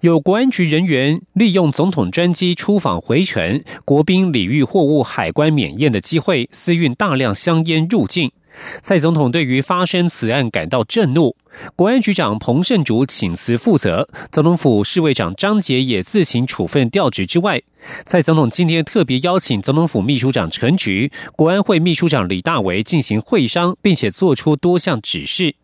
有国安局人员利用总统专机出访回程，国宾礼遇货物海关免验的机会，私运大量香烟入境。蔡总统对于发生此案感到震怒，国安局长彭胜竹请辞负责，总统府侍卫长张杰也自行处分调职之外，蔡总统今天特别邀请总统府秘书长陈菊、国安会秘书长李大为进行会商，并且做出多项指示。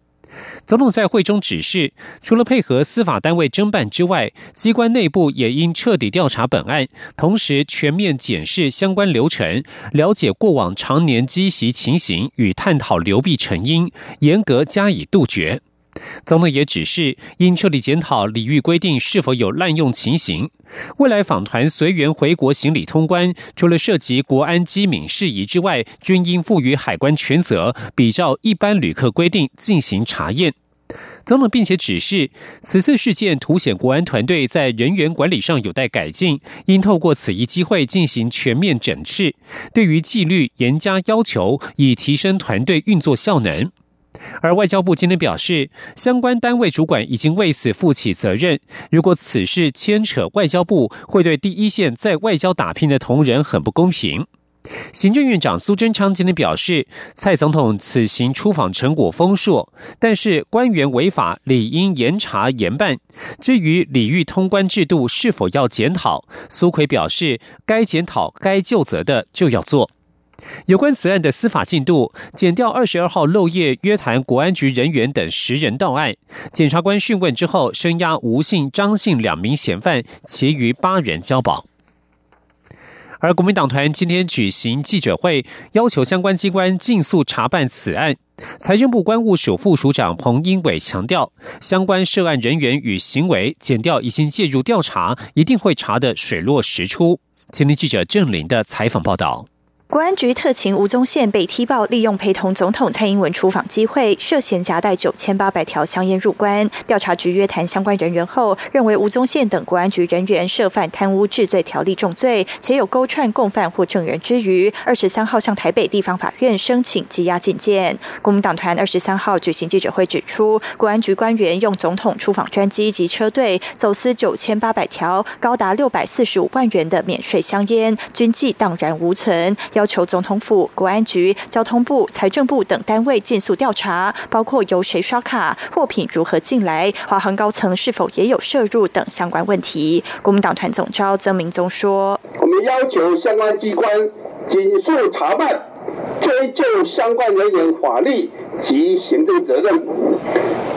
总统在会中指示，除了配合司法单位侦办之外，机关内部也应彻底调查本案，同时全面检视相关流程，了解过往常年积习情形与探讨流弊成因，严格加以杜绝。总统也指示，应彻底检讨礼遇规定是否有滥用情形。未来访团随员回国行礼通关，除了涉及国安机敏事宜之外，均应赋予海关全责，比照一般旅客规定进行查验。总统并且指示，此次事件凸显国安团队在人员管理上有待改进，应透过此一机会进行全面整治，对于纪律严加要求，以提升团队运作效能。而外交部今天表示，相关单位主管已经为此负起责任。如果此事牵扯外交部，会对第一线在外交打拼的同仁很不公平。行政院长苏贞昌今天表示，蔡总统此行出访成果丰硕，但是官员违法理应严查严办。至于礼遇通关制度是否要检讨，苏奎表示，该检讨、该就责的就要做。有关此案的司法进度，检调二十二号漏夜约谈国安局人员等十人到案，检察官讯问之后，声押吴姓、张姓两名嫌犯，其余八人交保。而国民党团今天举行记者会，要求相关机关尽速查办此案。财政部关务署副署长彭英伟强调，相关涉案人员与行为，检调已经介入调查，一定会查得水落石出。前天记者郑林的采访报道。国安局特勤吴宗宪被踢爆利用陪同总统蔡英文出访机会，涉嫌夹带九千八百条香烟入关。调查局约谈相关人员后，认为吴宗宪等国安局人员涉犯贪污治罪条例重罪，且有勾串共犯或证人之余，二十三号向台北地方法院申请羁押禁见。国民党团二十三号举行记者会指出，国安局官员用总统出访专机及车队走私九千八百条，高达六百四十五万元的免税香烟，军纪荡然无存。要要求总统府、国安局、交通部、财政部等单位尽速调查，包括由谁刷卡、货品如何进来、华航高层是否也有涉入等相关问题。国民党团总召曾明宗说：“我们要求相关机关紧速查办，追究相关人员法律及行政责任，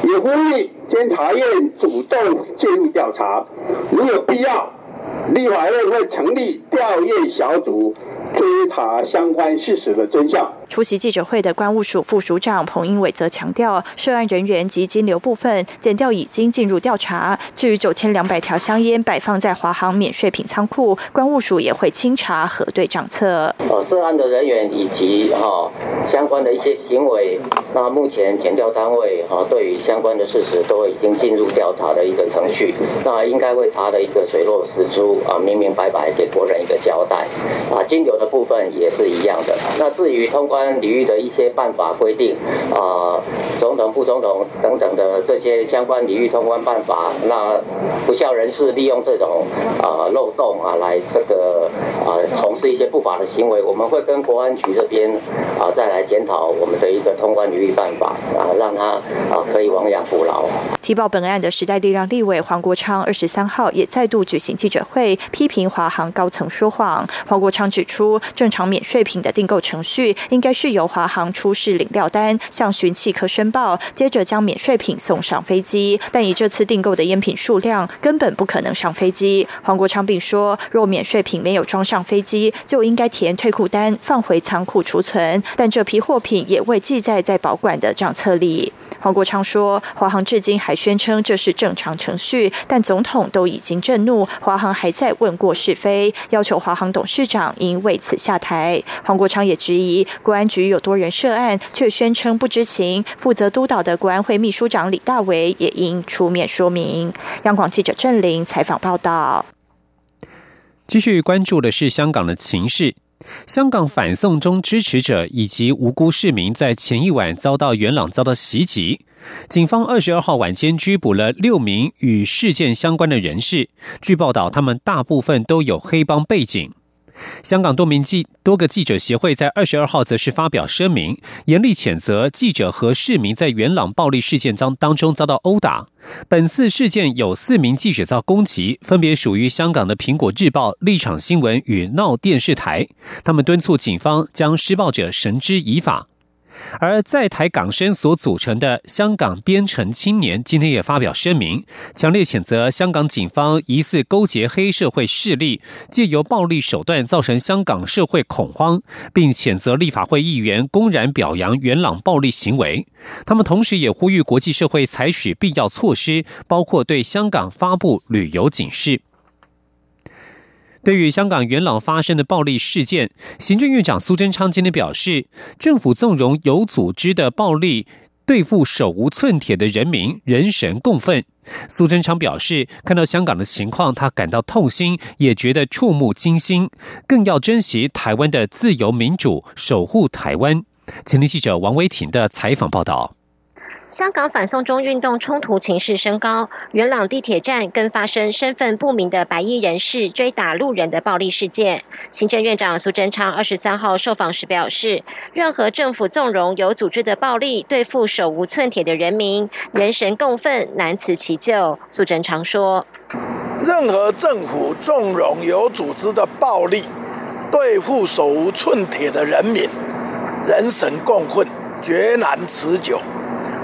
也呼吁监察院主动介入调查，如有必要，立法院会成立调验小组。”追查相关事实的真相。出席记者会的关务署副署长彭英伟则强调，涉案人员及金流部分，检调已经进入调查。至于九千两百条香烟摆放在华航免税品仓库，关务署也会清查核对账册。呃，涉案的人员以及哈相关的一些行为，那目前检调单位啊对于相关的事实都已经进入调查的一个程序，那应该会查的一个水落石出啊，明明白白给国人一个交代啊，金流的部分也是一样的。那至于通关。领域的一些办法规定啊，总统、副总统等等的这些相关领域通关办法，那不孝人士利用这种啊漏洞啊来这个啊从事一些不法的行为，我们会跟国安局这边啊再来来检讨我们的一个通关领域办法啊，让他啊可以亡羊补牢。提报本案的时代力量立委黄国昌二十三号也再度举行记者会，批评华航高层说谎。黄国昌指出，正常免税品的订购程序应该。是由华航出示领料单，向巡汽科申报，接着将免税品送上飞机。但以这次订购的烟品数量，根本不可能上飞机。黄国昌并说，若免税品没有装上飞机，就应该填退库单，放回仓库储存。但这批货品也未记载在保管的账册里。黄国昌说，华航至今还宣称这是正常程序，但总统都已经震怒，华航还在问过是非，要求华航董事长应为此下台。黄国昌也质疑，国安局有多人涉案，却宣称不知情。负责督导的国安会秘书长李大为也应出面说明。央广记者郑玲采访报道。继续关注的是香港的情势。香港反送中支持者以及无辜市民在前一晚遭到元朗遭到袭击，警方二十二号晚间拘捕了六名与事件相关的人士。据报道，他们大部分都有黑帮背景。香港多名记多个记者协会在二十二号则是发表声明，严厉谴责记者和市民在元朗暴力事件当当中遭到殴打。本次事件有四名记者遭攻击，分别属于香港的《苹果日报》、立场新闻与闹电视台。他们敦促警方将施暴者绳之以法。而在台港生所组成的香港边城青年今天也发表声明，强烈谴责香港警方疑似勾结黑社会势力，借由暴力手段造成香港社会恐慌，并谴责立法会议员公然表扬元朗暴力行为。他们同时也呼吁国际社会采取必要措施，包括对香港发布旅游警示。对于香港元朗发生的暴力事件，行政院长苏贞昌今天表示，政府纵容有组织的暴力对付手无寸铁的人民，人神共愤。苏贞昌表示，看到香港的情况，他感到痛心，也觉得触目惊心，更要珍惜台湾的自由民主，守护台湾。前天记者王维婷的采访报道。香港反送中运动冲突情势升高，元朗地铁站更发生身份不明的白衣人士追打路人的暴力事件。行政院长苏贞昌二十三号受访时表示，任何政府纵容有组织的暴力对付手无寸铁的人民，人神共愤，难辞其咎。苏贞昌说：“任何政府纵容有组织的暴力对付手无寸铁的人民，人神共愤，绝难持久。”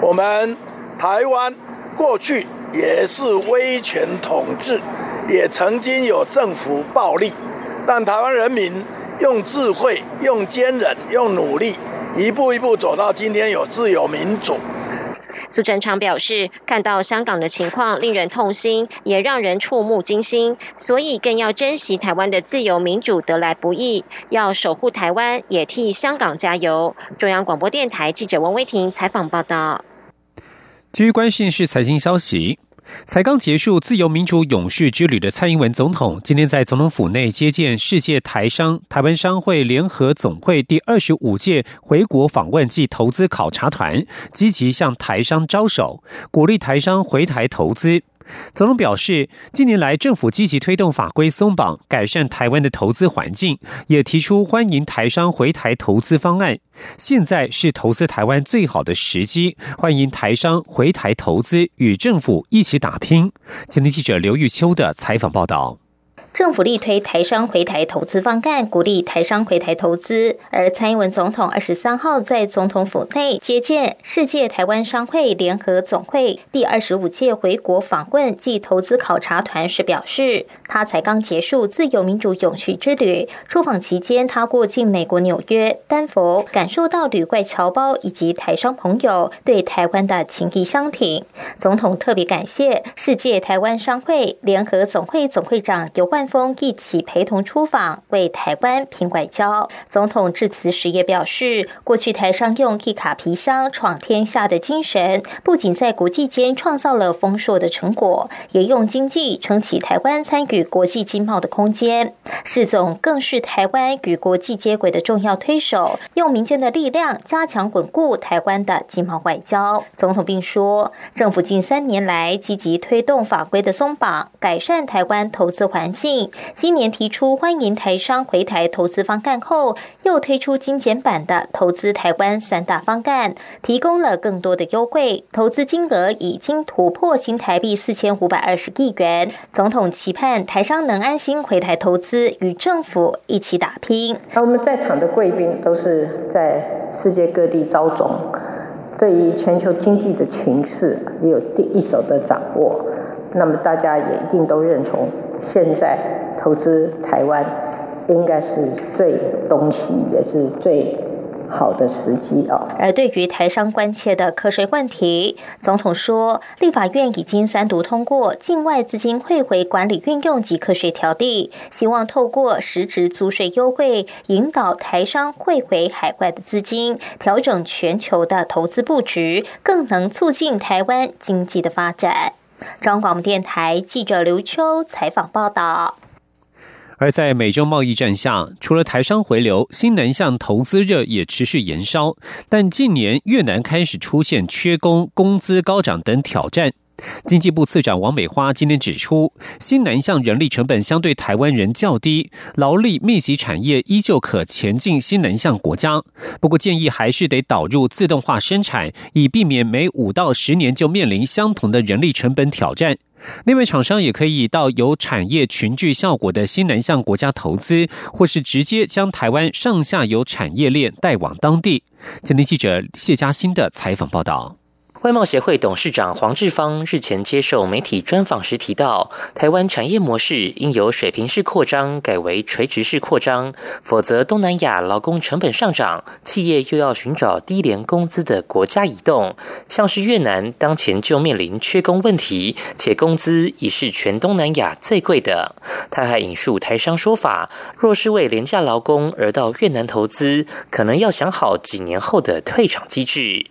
我们台湾过去也是威权统治，也曾经有政府暴力，但台湾人民用智慧、用坚韧、用努力，一步一步走到今天有自由民主。苏贞昌表示，看到香港的情况令人痛心，也让人触目惊心，所以更要珍惜台湾的自由民主得来不易，要守护台湾，也替香港加油。中央广播电台记者王威婷采访报道。据关心是财经消息，才刚结束自由民主勇士之旅的蔡英文总统，今天在总统府内接见世界台商台湾商会联合总会第二十五届回国访问暨投资考察团，积极向台商招手，鼓励台商回台投资。总统表示，近年来政府积极推动法规松绑，改善台湾的投资环境，也提出欢迎台商回台投资方案。现在是投资台湾最好的时机，欢迎台商回台投资，与政府一起打拼。今天记者刘玉秋的采访报道。政府力推台商回台投资方案，鼓励台商回台投资。而蔡英文总统二十三号在总统府内接见世界台湾商会联合总会第二十五届回国访问暨投资考察团时表示，他才刚结束自由民主永续之旅，出访期间他过境美国纽约、丹佛，感受到旅外侨胞以及台商朋友对台湾的情谊相挺。总统特别感谢世界台湾商会联合总会总会长尤冠。峰一起陪同出访，为台湾拼外交。总统致辞时也表示，过去台商用一卡皮箱闯天下的精神，不仅在国际间创造了丰硕的成果，也用经济撑起台湾参与国际经贸的空间。世总更是台湾与国际接轨的重要推手，用民间的力量加强巩固台湾的经贸外交。总统并说，政府近三年来积极推动法规的松绑，改善台湾投资环境。今年提出欢迎台商回台投资方案后，又推出精简版的投资台湾三大方案，提供了更多的优惠，投资金额已经突破新台币四千五百二十亿元。总统期盼台商能安心回台投资，与政府一起打拼。那我们在场的贵宾都是在世界各地招总，对于全球经济的情势也有第一手的掌握。那么大家也一定都认同。现在投资台湾应该是最东西，也是最好的时机啊。而对于台商关切的课税问题，总统说，立法院已经三读通过境外资金汇回管理运用及课税条例，希望透过实质租税优惠，引导台商汇回海外的资金，调整全球的投资布局，更能促进台湾经济的发展。中广电台记者刘秋采访报道。而在美洲贸易战下，除了台商回流，新南向投资热也持续延烧。但近年越南开始出现缺工、工资高涨等挑战。经济部次长王美花今天指出，新南向人力成本相对台湾人较低，劳力密集产业依旧可前进新南向国家。不过建议还是得导入自动化生产，以避免每五到十年就面临相同的人力成本挑战。另外，厂商也可以到有产业群聚效果的新南向国家投资，或是直接将台湾上下游产业链带往当地。今天记者谢嘉欣的采访报道。外贸协会董事长黄志芳日前接受媒体专访时提到，台湾产业模式应由水平式扩张改为垂直式扩张，否则东南亚劳工成本上涨，企业又要寻找低廉工资的国家移动。像是越南当前就面临缺工问题，且工资已是全东南亚最贵的。他还引述台商说法，若是为廉价劳工而到越南投资，可能要想好几年后的退场机制。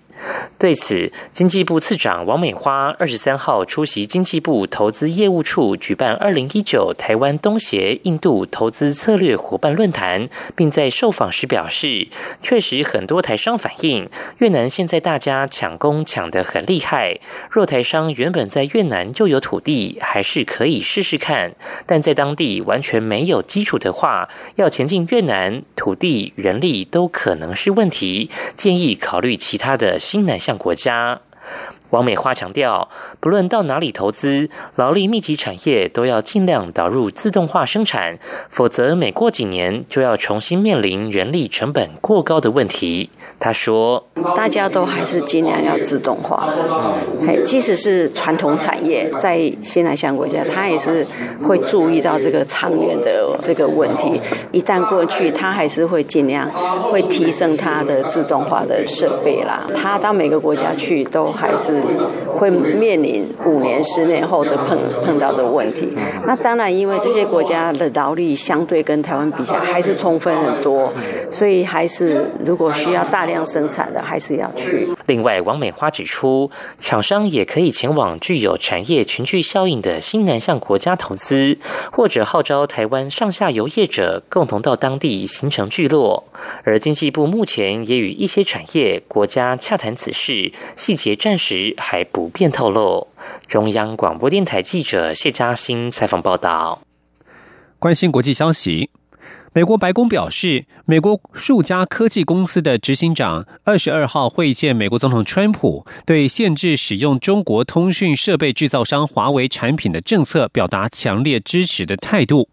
对此，经济部次长王美花二十三号出席经济部投资业务处举办二零一九台湾东协印度投资策略伙伴论坛，并在受访时表示，确实很多台商反映，越南现在大家抢工抢得很厉害。若台商原本在越南就有土地，还是可以试试看；但在当地完全没有基础的话，要前进越南，土地、人力都可能是问题。建议考虑其他的。新南向国家。王美花强调，不论到哪里投资，劳力密集产业都要尽量导入自动化生产，否则每过几年就要重新面临人力成本过高的问题。他说：“大家都还是尽量要自动化，嘿，即使是传统产业，在新南向国家，他也是会注意到这个长远的这个问题。一旦过去，他还是会尽量会提升他的自动化的设备啦。他到每个国家去，都还是。”会面临五年、十年后的碰碰到的问题。那当然，因为这些国家的劳力相对跟台湾比起来还是充分很多，所以还是如果需要大量生产的，还是要去。另外，王美花指出，厂商也可以前往具有产业群聚效应的新南向国家投资，或者号召台湾上下游业者共同到当地形成聚落。而经济部目前也与一些产业国家洽谈此事，细节暂时还不便透露。中央广播电台记者谢嘉欣采访报道。关心国际消息。美国白宫表示，美国数家科技公司的执行长二十二号会见美国总统川普，对限制使用中国通讯设备制造商华为产品的政策表达强烈支持的态度。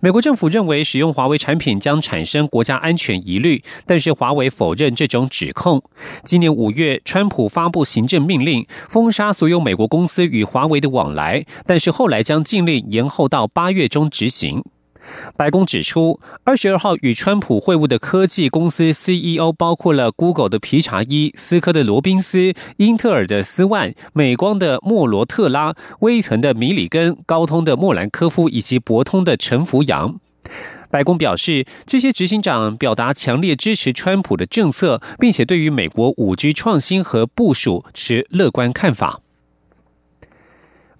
美国政府认为使用华为产品将产生国家安全疑虑，但是华为否认这种指控。今年五月，川普发布行政命令，封杀所有美国公司与华为的往来，但是后来将禁令延后到八月中执行。白宫指出，二十二号与川普会晤的科技公司 CEO 包括了 Google 的皮查伊、思科的罗宾斯、英特尔的斯万、美光的莫罗特拉、威腾的米里根、高通的莫兰科夫以及博通的陈福阳。白宫表示，这些执行长表达强烈支持川普的政策，并且对于美国五 G 创新和部署持乐观看法。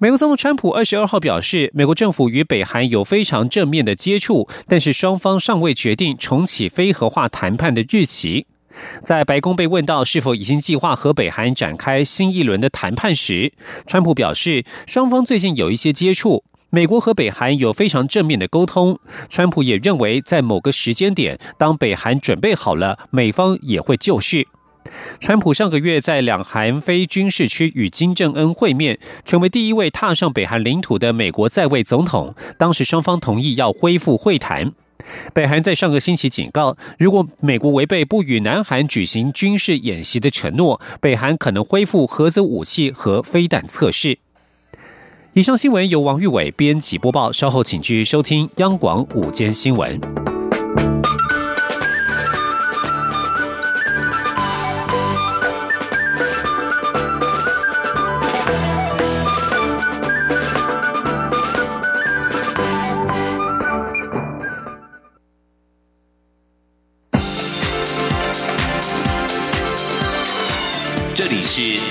美国总统川普二十二号表示，美国政府与北韩有非常正面的接触，但是双方尚未决定重启非核化谈判的日期。在白宫被问到是否已经计划和北韩展开新一轮的谈判时，川普表示，双方最近有一些接触，美国和北韩有非常正面的沟通。川普也认为，在某个时间点，当北韩准备好了，美方也会就绪。川普上个月在两韩非军事区与金正恩会面，成为第一位踏上北韩领土的美国在位总统。当时双方同意要恢复会谈。北韩在上个星期警告，如果美国违背不与南韩举行军事演习的承诺，北韩可能恢复核子武器和飞弹测试。以上新闻由王玉伟编辑播报，稍后请继续收听央广午间新闻。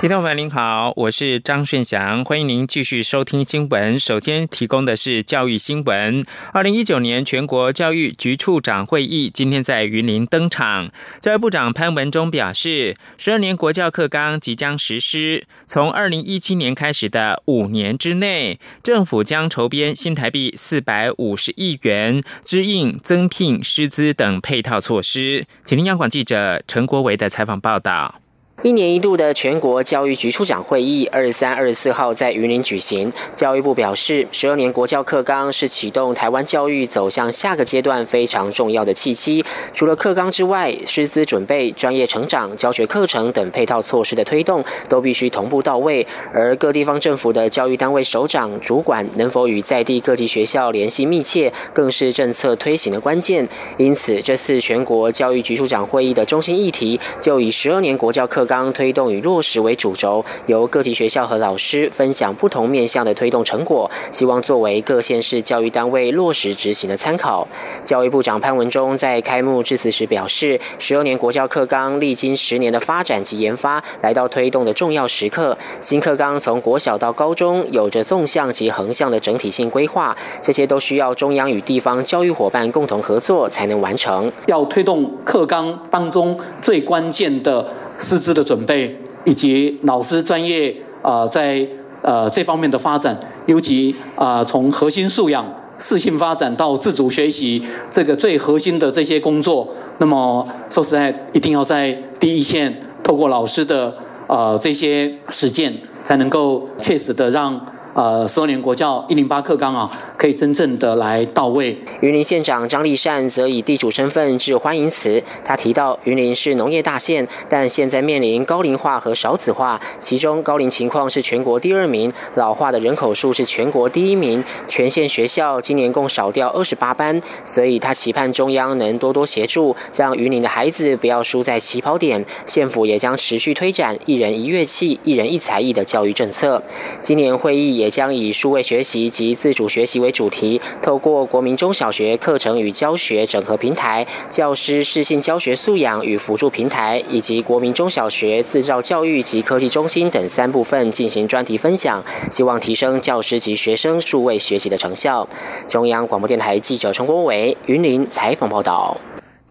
听众朋友您好，我是张顺祥，欢迎您继续收听新闻。首先提供的是教育新闻。二零一九年全国教育局处长会议今天在云林登场。教育部长潘文忠表示，十二年国教课纲即将实施，从二零一七年开始的五年之内，政府将筹编新台币四百五十亿元，支应增聘师资等配套措施。请听央广记者陈国维的采访报道。一年一度的全国教育局处长会议，二十三、二十四号在云林举行。教育部表示，十二年国教课纲是启动台湾教育走向下个阶段非常重要的契机。除了课纲之外，师资准备、专业成长、教学课程等配套措施的推动，都必须同步到位。而各地方政府的教育单位首长、主管能否与在地各级学校联系密切，更是政策推行的关键。因此，这次全国教育局处长会议的中心议题，就以十二年国教课。纲推动与落实为主轴，由各级学校和老师分享不同面向的推动成果，希望作为各县市教育单位落实执行的参考。教育部长潘文忠在开幕致辞时表示，十二年国教课纲历经十年的发展及研发，来到推动的重要时刻。新课纲从国小到高中，有着纵向及横向的整体性规划，这些都需要中央与地方教育伙伴共同合作才能完成。要推动课纲当中最关键的。师资的准备以及老师专业啊，在呃这方面的发展，尤其啊从核心素养、四性发展到自主学习，这个最核心的这些工作，那么说实在，一定要在第一线，透过老师的呃这些实践，才能够切实的让。呃，十二年国教一零八课纲啊，可以真正的来到位。云林县长张立善则以地主身份致欢迎词。他提到，云林是农业大县，但现在面临高龄化和少子化，其中高龄情况是全国第二名，老化的人口数是全国第一名。全县学校今年共少掉二十八班，所以他期盼中央能多多协助，让云林的孩子不要输在起跑点。县府也将持续推展一人一乐器、一人一才艺的教育政策。今年会议也。将以数位学习及自主学习为主题，透过国民中小学课程与教学整合平台、教师适性教学素养与辅助平台，以及国民中小学自造教育及科技中心等三部分进行专题分享，希望提升教师及学生数位学习的成效。中央广播电台记者陈国伟云林采访报道。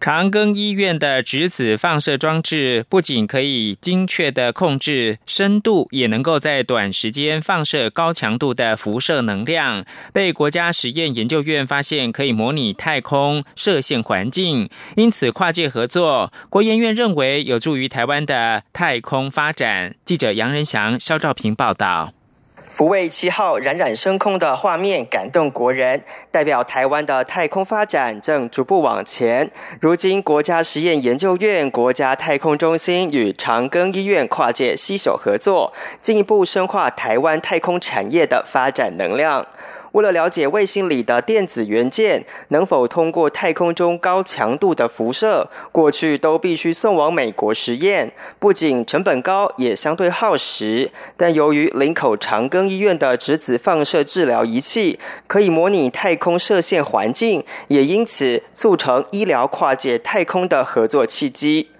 长庚医院的质子放射装置不仅可以精确的控制深度，也能够在短时间放射高强度的辐射能量。被国家实验研究院发现可以模拟太空射线环境，因此跨界合作，国研院认为有助于台湾的太空发展。记者杨仁祥、肖兆平报道。福卫七号冉冉升空的画面感动国人，代表台湾的太空发展正逐步往前。如今，国家实验研究院、国家太空中心与长庚医院跨界携手合作，进一步深化台湾太空产业的发展能量。为了了解卫星里的电子元件能否通过太空中高强度的辐射，过去都必须送往美国实验，不仅成本高，也相对耗时。但由于林口长庚医院的质子放射治疗仪器可以模拟太空射线环境，也因此促成医疗跨界太空的合作契机。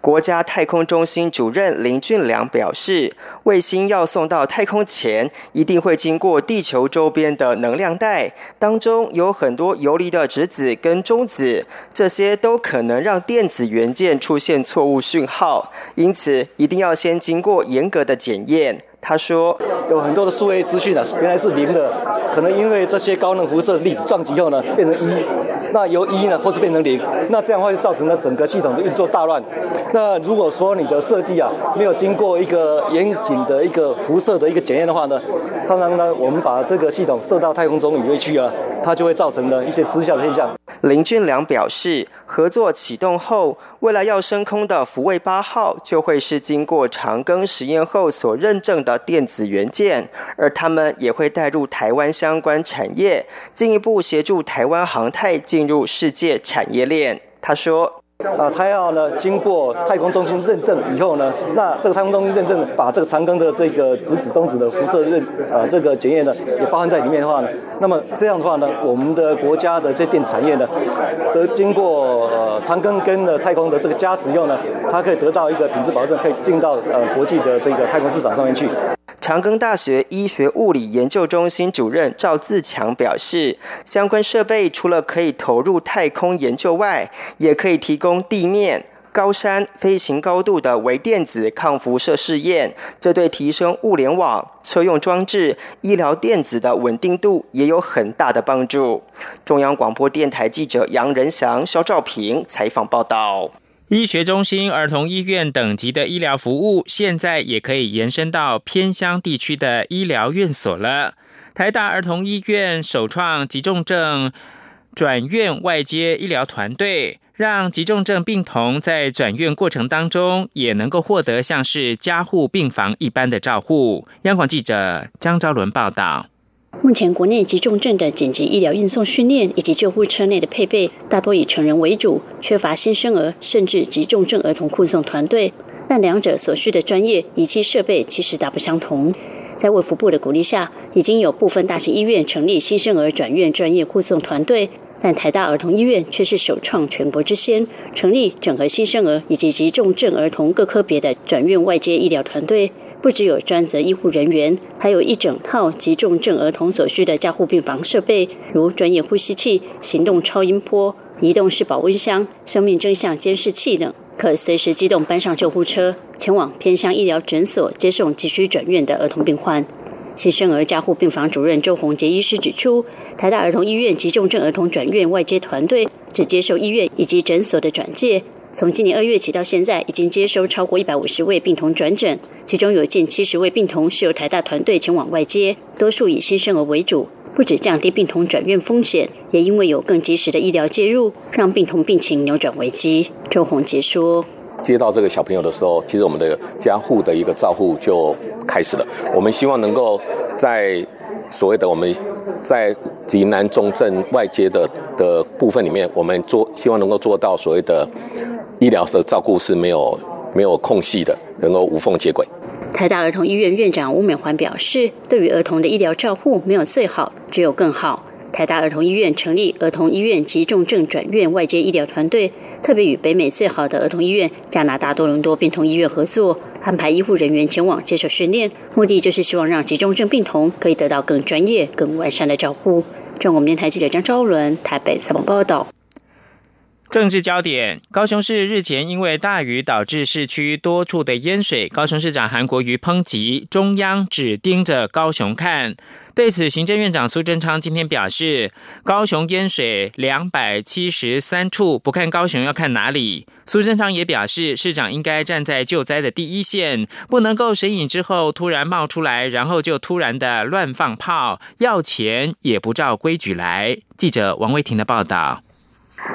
国家太空中心主任林俊良表示，卫星要送到太空前，一定会经过地球周边的能量带，当中有很多游离的质子跟中子，这些都可能让电子元件出现错误讯号，因此一定要先经过严格的检验。他说，有很多的数位资讯啊，原来是零的，可能因为这些高能辐射粒子撞击后呢，变成一，那由一呢，或是变成零，那这样的话就造成了整个系统的运作大乱。那如果说你的设计啊，没有经过一个严谨的一个辐射的一个检验的话呢，常常呢，我们把这个系统射到太空中里面去啊，它就会造成的一些失效的现象。林俊良表示，合作启动后，未来要升空的福卫八号就会是经过长庚实验后所认证的。电子元件，而他们也会带入台湾相关产业，进一步协助台湾航太进入世界产业链。他说。啊，它要呢经过太空中心认证以后呢，那这个太空中心认证把这个长庚的这个质子中子的辐射认啊这个检验呢也包含在里面的话呢，那么这样的话呢，我们的国家的这些电子产业呢，得经过呃长庚跟的太空的这个加持以后呢，它可以得到一个品质保证，可以进到呃国际的这个太空市场上面去。长庚大学医学物理研究中心主任赵自强表示，相关设备除了可以投入太空研究外，也可以提供地面、高山飞行高度的微电子抗辐射试验。这对提升物联网、车用装置、医疗电子的稳定度也有很大的帮助。中央广播电台记者杨仁祥、肖兆平采访报道。医学中心、儿童医院等级的医疗服务，现在也可以延伸到偏乡地区的医疗院所了。台大儿童医院首创急重症转院外接医疗团队，让急重症病童在转院过程当中，也能够获得像是加护病房一般的照护。央广记者江昭伦报道。目前国内急重症的紧急医疗运送训练以及救护车内的配备，大多以成人为主，缺乏新生儿甚至急重症儿童护送团队。但两者所需的专业仪器设备其实大不相同。在卫福部的鼓励下，已经有部分大型医院成立新生儿转院专业护送团队，但台大儿童医院却是首创全国之先，成立整合新生儿以及急重症儿童各科别的转院外接医疗团队。不只有专责医护人员，还有一整套急重症儿童所需的加护病房设备，如专业呼吸器、行动超音波、移动式保温箱、生命真相监视器等，可随时机动搬上救护车，前往偏乡医疗诊所接送急需转院的儿童病患。新生儿加护病房主任周宏杰医师指出，台大儿童医院急重症儿童转院外接团队只接受医院以及诊所的转介。从今年二月起到现在，已经接收超过一百五十位病童转诊，其中有近七十位病童是由台大团队前往外接，多数以新生儿为主。不止降低病童转院风险，也因为有更及时的医疗介入，让病童病情扭转危机。周宏杰说：“接到这个小朋友的时候，其实我们的加护的一个照护就开始了。我们希望能够在所谓的我们在极难重症外接的的部分里面，我们做希望能够做到所谓的。”医疗的照顾是没有没有空隙的，能够无缝接轨。台大儿童医院院长吴美环表示，对于儿童的医疗照护，没有最好，只有更好。台大儿童医院成立儿童医院急重症转院外接医疗团队，特别与北美最好的儿童医院加拿大多伦多病童医院合作，安排医护人员前往接受训练，目的就是希望让急重症病童可以得到更专业、更完善的照护。中国电台记者张昭伦台北采访报道。政治焦点：高雄市日前因为大雨导致市区多处的淹水，高雄市长韩国瑜抨击中央只盯着高雄看。对此，行政院长苏贞昌今天表示，高雄淹水两百七十三处，不看高雄要看哪里？苏贞昌也表示，市长应该站在救灾的第一线，不能够神隐之后突然冒出来，然后就突然的乱放炮，要钱也不照规矩来。记者王威婷的报道。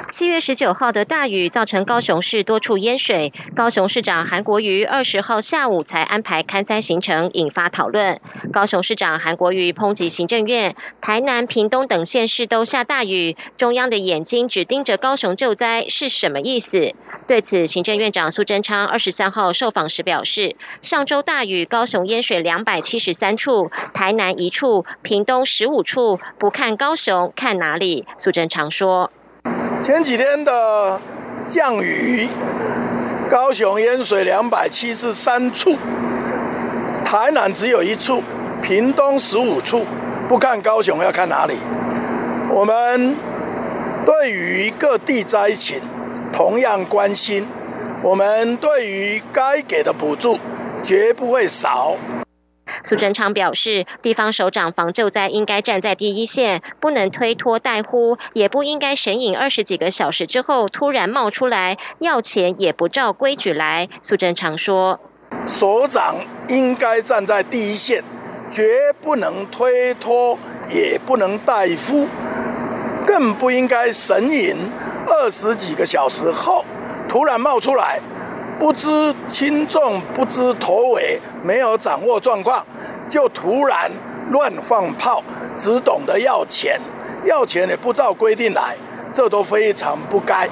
七月十九号的大雨造成高雄市多处淹水，高雄市长韩国瑜二十号下午才安排勘灾行程，引发讨论。高雄市长韩国瑜抨击行政院，台南、屏东等县市都下大雨，中央的眼睛只盯着高雄救灾是什么意思？对此，行政院长苏贞昌二十三号受访时表示，上周大雨，高雄淹水两百七十三处，台南一处，屏东十五处，不看高雄看哪里？苏贞昌说。前几天的降雨，高雄淹水两百七十三处，台南只有一处，屏东十五处。不看高雄要看哪里？我们对于各地灾情同样关心，我们对于该给的补助绝不会少。苏贞昌表示，地方首长防救灾应该站在第一线，不能推脱代呼，也不应该神隐二十几个小时之后突然冒出来要钱，也不照规矩来。苏贞昌说，首长应该站在第一线，绝不能推脱，也不能代呼，更不应该神隐二十几个小时后突然冒出来。不知轻重，不知头尾，没有掌握状况，就突然乱放炮，只懂得要钱，要钱也不照规定来，这都非常不该。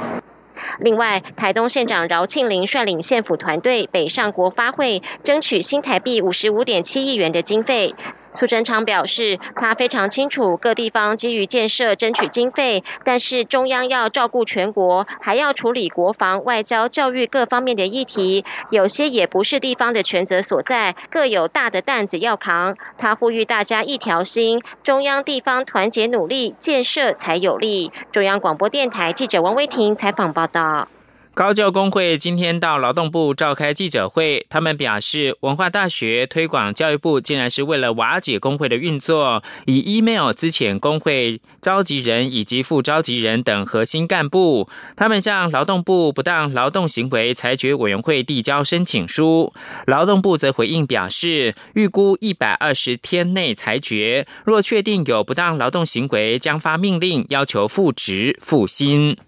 另外，台东县长饶庆林率领县府团队北上国发会，争取新台币五十五点七亿元的经费。苏贞昌表示，他非常清楚各地方基于建设争取经费，但是中央要照顾全国，还要处理国防、外交、教育各方面的议题，有些也不是地方的权责所在，各有大的担子要扛。他呼吁大家一条心，中央地方团结努力，建设才有力。中央广播电台记者王威婷采访报道。高教工会今天到劳动部召开记者会，他们表示，文化大学推广教育部竟然是为了瓦解工会的运作，以 email 资遣工会召集人以及副召集人等核心干部。他们向劳动部不当劳动行为裁决委员会递交申请书，劳动部则回应表示，预估一百二十天内裁决，若确定有不当劳动行为，将发命令要求复职复薪。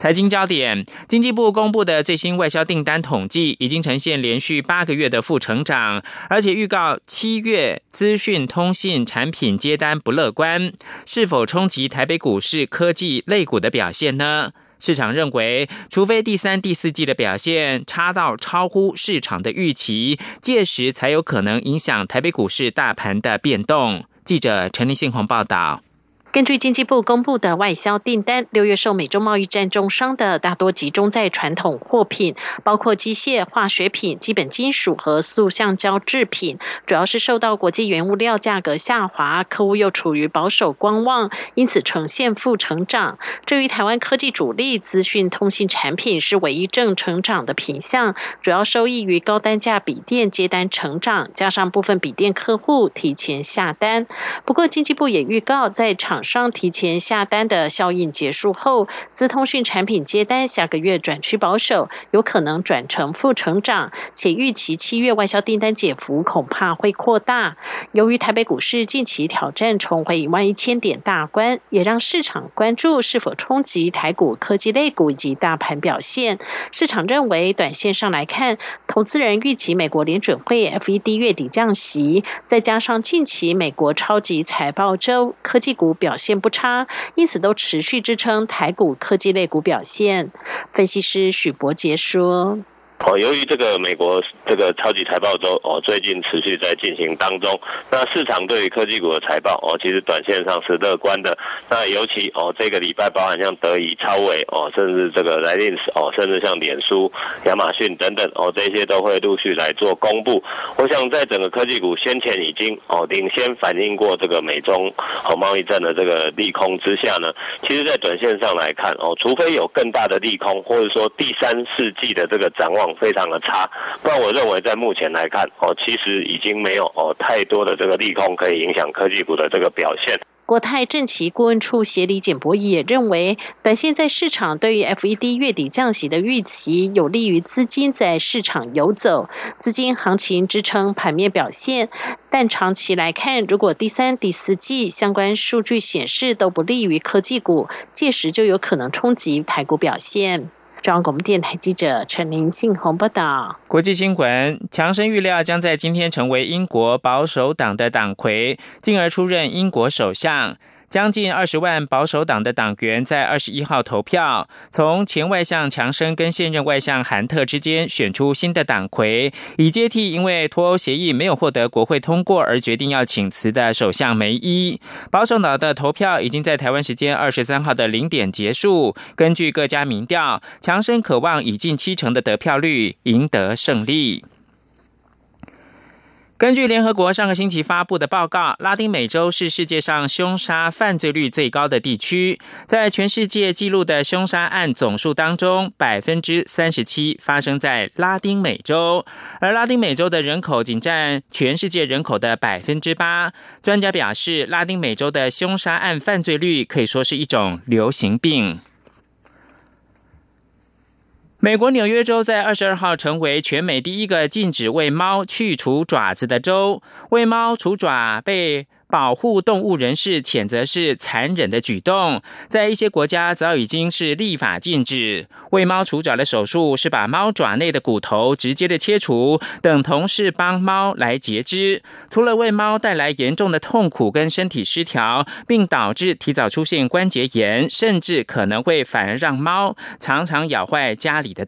财经焦点：经济部公布的最新外销订单统计，已经呈现连续八个月的负成长，而且预告七月资讯通信产品接单不乐观，是否冲击台北股市科技类股的表现呢？市场认为，除非第三、第四季的表现差到超乎市场的预期，届时才有可能影响台北股市大盘的变动。记者陈立信鸿报道。根据经济部公布的外销订单，六月受美洲贸易战重伤的大多集中在传统货品，包括机械、化学品、基本金属和塑橡胶制品，主要是受到国际原物料价格下滑，客户又处于保守观望，因此呈现负成长。至于台湾科技主力资讯通信产品是唯一正成长的品项，主要受益于高单价笔电接单成长，加上部分笔电客户提前下单。不过经济部也预告，在厂商提前下单的效应结束后，资通讯产品接单下个月转趋保守，有可能转成负成长，且预期七月外销订单减幅恐怕会扩大。由于台北股市近期挑战重回一万一千点大关，也让市场关注是否冲击台股科技类股以及大盘表现。市场认为，短线上来看，投资人预期美国联准会 FED 月底降息，再加上近期美国超级财报周，科技股表。表现不差，因此都持续支撑台股科技类股表现。分析师许博杰说。哦，由于这个美国这个超级财报周哦，最近持续在进行当中，那市场对于科技股的财报哦，其实短线上是乐观的。那尤其哦，这个礼拜包含像德以、超伟哦，甚至这个莱利斯哦，甚至像脸书、亚马逊等等哦，这些都会陆续来做公布。我想在整个科技股先前已经哦领先反映过这个美中哦贸易战的这个利空之下呢，其实在短线上来看哦，除非有更大的利空，或者说第三世纪的这个展望。非常的差，不然我认为在目前来看，哦，其实已经没有哦太多的这个利空可以影响科技股的这个表现。国泰政企顾问处协理简博也认为，短线在市场对于 FED 月底降息的预期，有利于资金在市场游走，资金行情支撑盘面表现。但长期来看，如果第三、第四季相关数据显示都不利于科技股，届时就有可能冲击台股表现。中央广播电台记者陈林信宏报道。国际新闻：强生预料将在今天成为英国保守党的党魁，进而出任英国首相。将近二十万保守党的党员在二十一号投票，从前外相强生跟现任外相韩特之间选出新的党魁，以接替因为脱欧协议没有获得国会通过而决定要请辞的首相梅伊。保守党的投票已经在台湾时间二十三号的零点结束。根据各家民调，强生渴望以近七成的得票率赢得胜利。根据联合国上个星期发布的报告，拉丁美洲是世界上凶杀犯罪率最高的地区。在全世界记录的凶杀案总数当中，百分之三十七发生在拉丁美洲，而拉丁美洲的人口仅占全世界人口的百分之八。专家表示，拉丁美洲的凶杀案犯罪率可以说是一种流行病。美国纽约州在二十二号成为全美第一个禁止喂猫去除爪子的州。喂猫除爪被保护动物人士谴责是残忍的举动。在一些国家早已经是立法禁止为猫除爪的手术，是把猫爪内的骨头直接的切除，等同是帮猫来截肢。除了为猫带来严重的痛苦跟身体失调，并导致提早出现关节炎，甚至可能会反而让猫常常咬坏家里的。